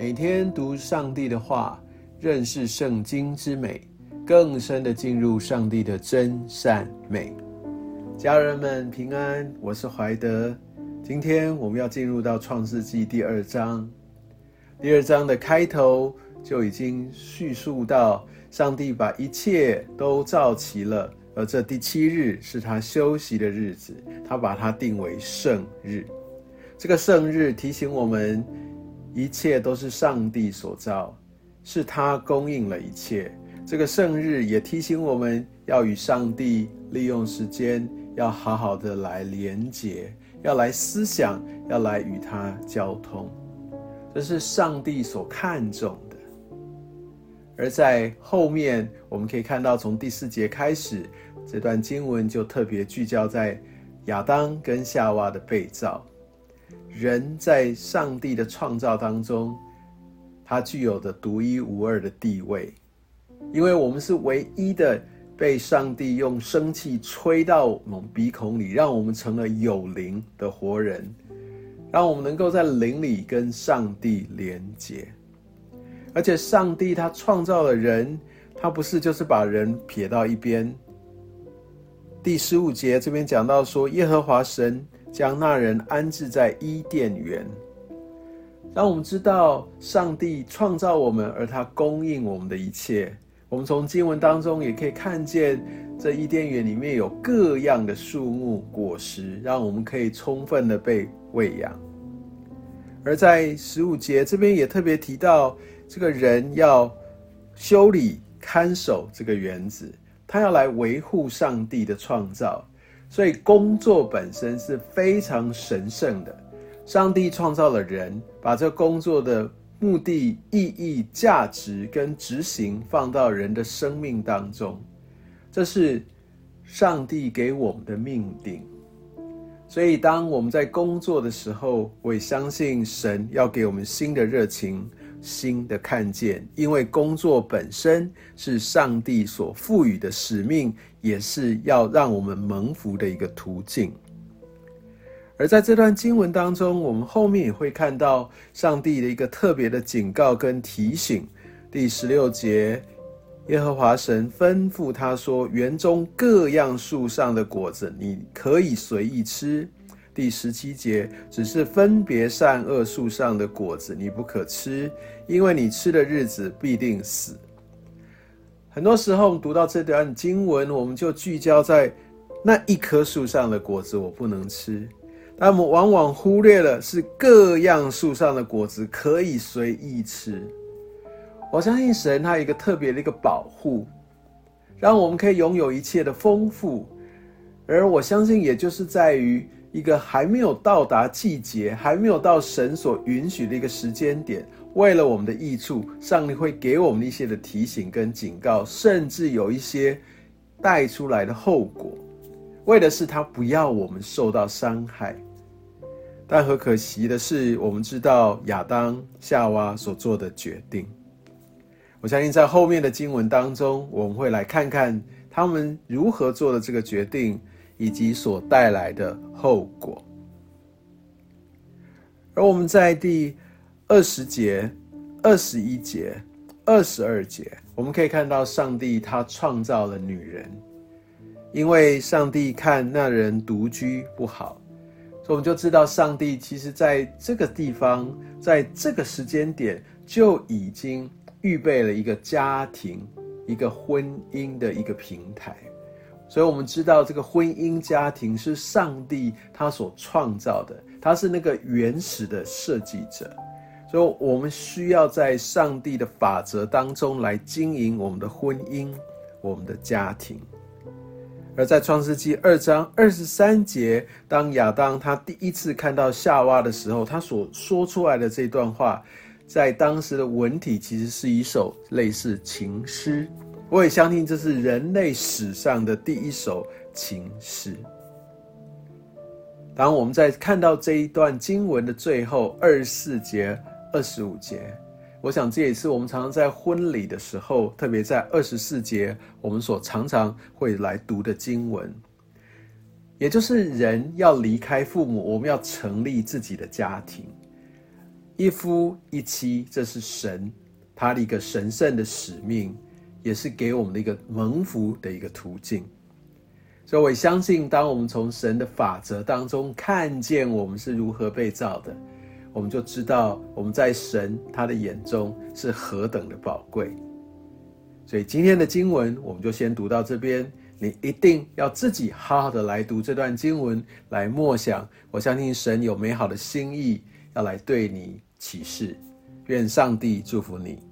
每天读上帝的话，认识圣经之美，更深的进入上帝的真善美。家人们平安，我是怀德。今天我们要进入到创世纪第二章。第二章的开头就已经叙述到，上帝把一切都造齐了，而这第七日是他休息的日子，他把它定为圣日。这个圣日提醒我们，一切都是上帝所造，是他供应了一切。这个圣日也提醒我们要与上帝利用时间，要好好的来连结，要来思想，要来与他交通。这是上帝所看重的。而在后面，我们可以看到，从第四节开始，这段经文就特别聚焦在亚当跟夏娃的被造。人在上帝的创造当中，他具有的独一无二的地位，因为我们是唯一的被上帝用生气吹到我们鼻孔里，让我们成了有灵的活人，让我们能够在灵里跟上帝连接。而且，上帝他创造了人，他不是就是把人撇到一边。第十五节这边讲到说，耶和华神。将那人安置在伊甸园，让我们知道上帝创造我们，而他供应我们的一切。我们从经文当中也可以看见，这伊甸园里面有各样的树木果实，让我们可以充分的被喂养。而在十五节这边也特别提到，这个人要修理看守这个园子，他要来维护上帝的创造。所以工作本身是非常神圣的。上帝创造了人，把这工作的目的、意义、价值跟执行放到人的生命当中，这是上帝给我们的命定。所以，当我们在工作的时候，我也相信神要给我们新的热情。新的看见，因为工作本身是上帝所赋予的使命，也是要让我们蒙福的一个途径。而在这段经文当中，我们后面也会看到上帝的一个特别的警告跟提醒。第十六节，耶和华神吩咐他说：“园中各样树上的果子，你可以随意吃。”第十七节，只是分别善恶树上的果子，你不可吃，因为你吃的日子必定死。很多时候读到这段经文，我们就聚焦在那一棵树上的果子我不能吃，但我们往往忽略了是各样树上的果子可以随意吃。我相信神他有一个特别的一个保护，让我们可以拥有一切的丰富，而我相信也就是在于。一个还没有到达季节，还没有到神所允许的一个时间点，为了我们的益处，上帝会给我们一些的提醒跟警告，甚至有一些带出来的后果，为的是他不要我们受到伤害。但很可惜的是，我们知道亚当夏娃所做的决定。我相信在后面的经文当中，我们会来看看他们如何做的这个决定。以及所带来的后果。而我们在第二十节、二十一节、二十二节，我们可以看到上帝他创造了女人，因为上帝看那人独居不好，所以我们就知道上帝其实在这个地方，在这个时间点就已经预备了一个家庭、一个婚姻的一个平台。所以，我们知道这个婚姻家庭是上帝他所创造的，他是那个原始的设计者。所以，我们需要在上帝的法则当中来经营我们的婚姻、我们的家庭。而在创世纪二章二十三节，当亚当他第一次看到夏娃的时候，他所说出来的这段话，在当时的文体其实是一首类似情诗。我也相信这是人类史上的第一首情诗。当我们在看到这一段经文的最后二十四节、二十五节，我想这也是我们常常在婚礼的时候，特别在二十四节，我们所常常会来读的经文，也就是人要离开父母，我们要成立自己的家庭。一夫一妻，这是神他的一个神圣的使命，也是给我们的一个蒙福的一个途径。所以，我相信，当我们从神的法则当中看见我们是如何被造的，我们就知道我们在神他的眼中是何等的宝贵。所以，今天的经文我们就先读到这边。你一定要自己好好的来读这段经文，来默想。我相信神有美好的心意要来对你启示。愿上帝祝福你。